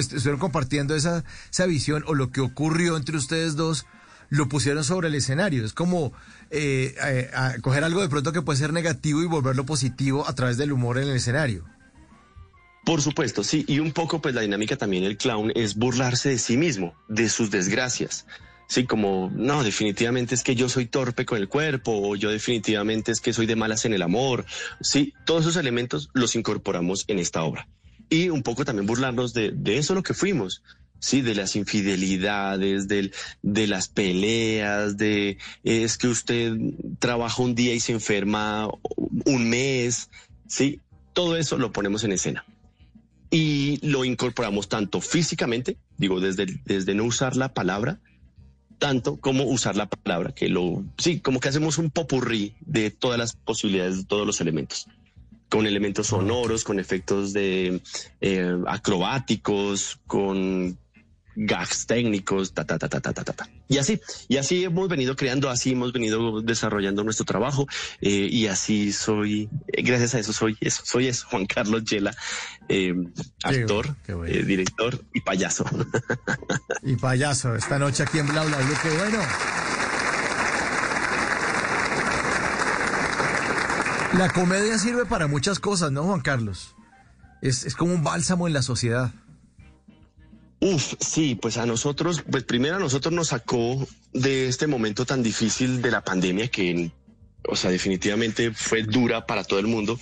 estuvieron compartiendo esa, esa visión o lo que ocurrió entre ustedes dos, lo pusieron sobre el escenario. Es como eh, eh, coger algo de pronto que puede ser negativo y volverlo positivo a través del humor en el escenario. Por supuesto, sí, y un poco pues la dinámica también del clown es burlarse de sí mismo, de sus desgracias. Sí, como, no, definitivamente es que yo soy torpe con el cuerpo, o yo definitivamente es que soy de malas en el amor. Sí, todos esos elementos los incorporamos en esta obra. Y un poco también burlarnos de, de eso lo que fuimos. Sí, de las infidelidades, del, de las peleas, de es que usted trabaja un día y se enferma un mes. Sí, todo eso lo ponemos en escena y lo incorporamos tanto físicamente, digo, desde, desde no usar la palabra, tanto como usar la palabra, que lo, sí, como que hacemos un popurrí de todas las posibilidades, de todos los elementos, con elementos ah, sonoros, con efectos de eh, acrobáticos, con gags técnicos, ta, ta, ta, ta, ta, ta, ta. Y así, y así hemos venido creando, así hemos venido desarrollando nuestro trabajo eh, y así soy, eh, gracias a eso soy eso, soy eso, Juan Carlos Yela, eh, actor, eh, director y payaso. Y payaso, esta noche aquí en Bla Bla, Bla qué bueno. La comedia sirve para muchas cosas, ¿no, Juan Carlos? Es, es como un bálsamo en la sociedad. Uf, sí, pues a nosotros, pues primero a nosotros nos sacó de este momento tan difícil de la pandemia que, o sea, definitivamente fue dura para todo el mundo,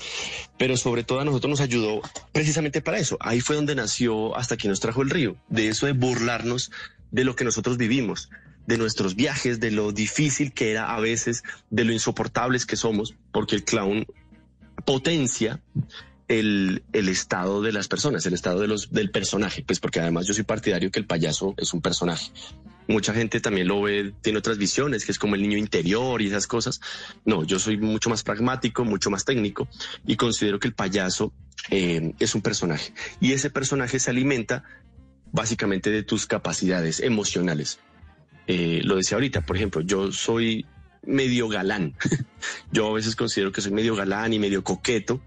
pero sobre todo a nosotros nos ayudó precisamente para eso. Ahí fue donde nació hasta que nos trajo el río, de eso de burlarnos de lo que nosotros vivimos, de nuestros viajes, de lo difícil que era a veces, de lo insoportables que somos, porque el clown potencia el, el estado de las personas, el estado de los, del personaje, pues porque además yo soy partidario que el payaso es un personaje. Mucha gente también lo ve, tiene otras visiones, que es como el niño interior y esas cosas. No, yo soy mucho más pragmático, mucho más técnico y considero que el payaso eh, es un personaje. Y ese personaje se alimenta básicamente de tus capacidades emocionales. Eh, lo decía ahorita, por ejemplo, yo soy medio galán. yo a veces considero que soy medio galán y medio coqueto.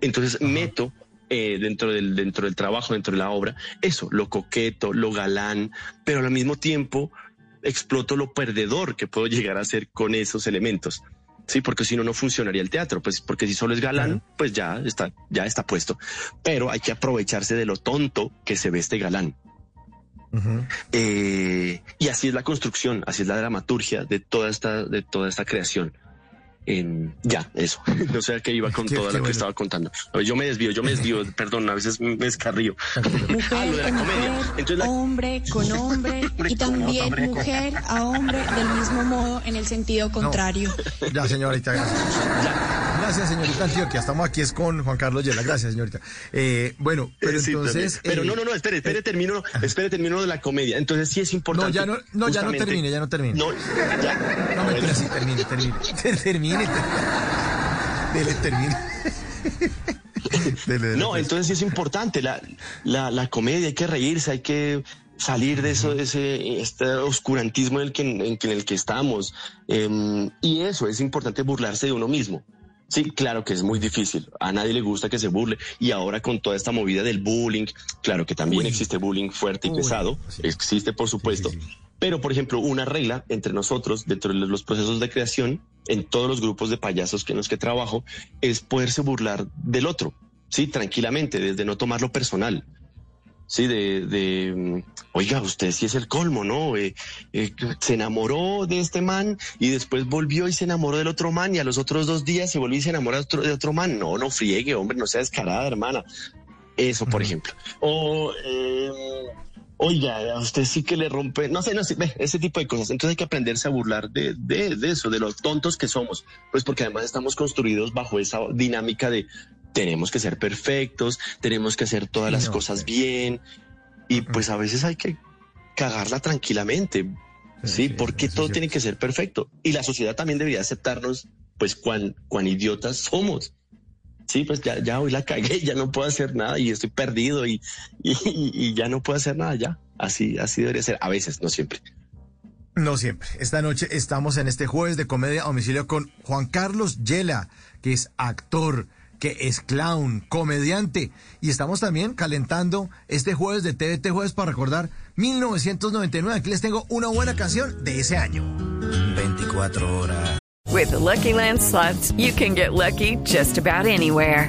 Entonces meto eh, dentro, del, dentro del trabajo, dentro de la obra, eso, lo coqueto, lo galán, pero al mismo tiempo exploto lo perdedor que puedo llegar a ser con esos elementos. Sí, porque si no, no funcionaría el teatro, pues porque si solo es galán, pues ya está, ya está puesto. Pero hay que aprovecharse de lo tonto que se ve este galán. Eh, y así es la construcción, así es la dramaturgia de toda esta, de toda esta creación. En- ya, eso. No sé a qué iba con Qué- todo qué lo que bueno. estaba contando. Yo me desvío, yo me desvío, perdón, a veces me descarrío. Mujer Ah, lo de la comedia. mujer, Entonces la- hombre con hombre y también mujer a hombre del mismo modo en el sentido contrario. Ya, señorita, gracias. Gracias, señorita Antioquia. Estamos aquí es con Juan Carlos Yela. Gracias, señorita. Eh, bueno, pero Sí, entonces... pero eh, no, no, no, espere, espere, termino, espere, termino de la comedia. Entonces sí es importante. No, ya no- no, ya no termine, ya no termine. No, ya. No, mentira, sí, termine, termine. Termine, termine. Dele, termine. Dele, dele, No, pues. entonces sí es importante la, la, la comedia, hay que reírse, hay que salir de eso, de ese este oscurantismo en el que, en, en el que estamos. Em, y eso, es importante burlarse de uno mismo. Sí, claro que es muy difícil. A nadie le gusta que se burle. Y ahora con toda esta movida del bullying, claro que también Uy. existe bullying fuerte y Uy, pesado. sí. Existe, por supuesto. Sí, sí, sí. Pero, por ejemplo, una regla entre nosotros, dentro de los procesos de creación, en todos los grupos de payasos en los que trabajo, es poderse burlar del otro, sí, tranquilamente, desde no tomarlo personal. Sí, de, de mm, oiga, usted sí es el colmo, ¿no? Eh, eh, se enamoró de este man y después volvió y se enamoró del otro man y a los otros dos días se volvió y se enamoró de otro, de otro man. No, no friegue, hombre, no sea descarada, hermana. Eso, por ejemplo. O, eh, oiga, a usted sí que le rompe, no sé, no sé, ve, ese tipo de cosas. Entonces hay que aprenderse a burlar de, de, de eso, de los tontos que somos, pues porque además estamos construidos bajo esa dinámica de tenemos que ser perfectos, tenemos que hacer todas las no, cosas sí. bien y pues a veces hay que cagarla tranquilamente, ¿sí? sí, porque todo tiene que ser perfecto y la sociedad también debería aceptarnos, pues cuán, cuán idiotas somos. Sí, pues ya, ya hoy la cagué, ya no puedo hacer nada y estoy perdido y, y, y ya no puedo hacer nada ya. Así, así debería ser. A veces, no siempre. No siempre. Esta noche estamos en este jueves de comedia a domicilio con Juan Carlos Yela, que es actor, que es clown, comediante. Y estamos también calentando este jueves de TVT Jueves para recordar 1999. Aquí les tengo una buena canción de ese año. 24 horas. With the Lucky Land slots, you can get lucky just about anywhere.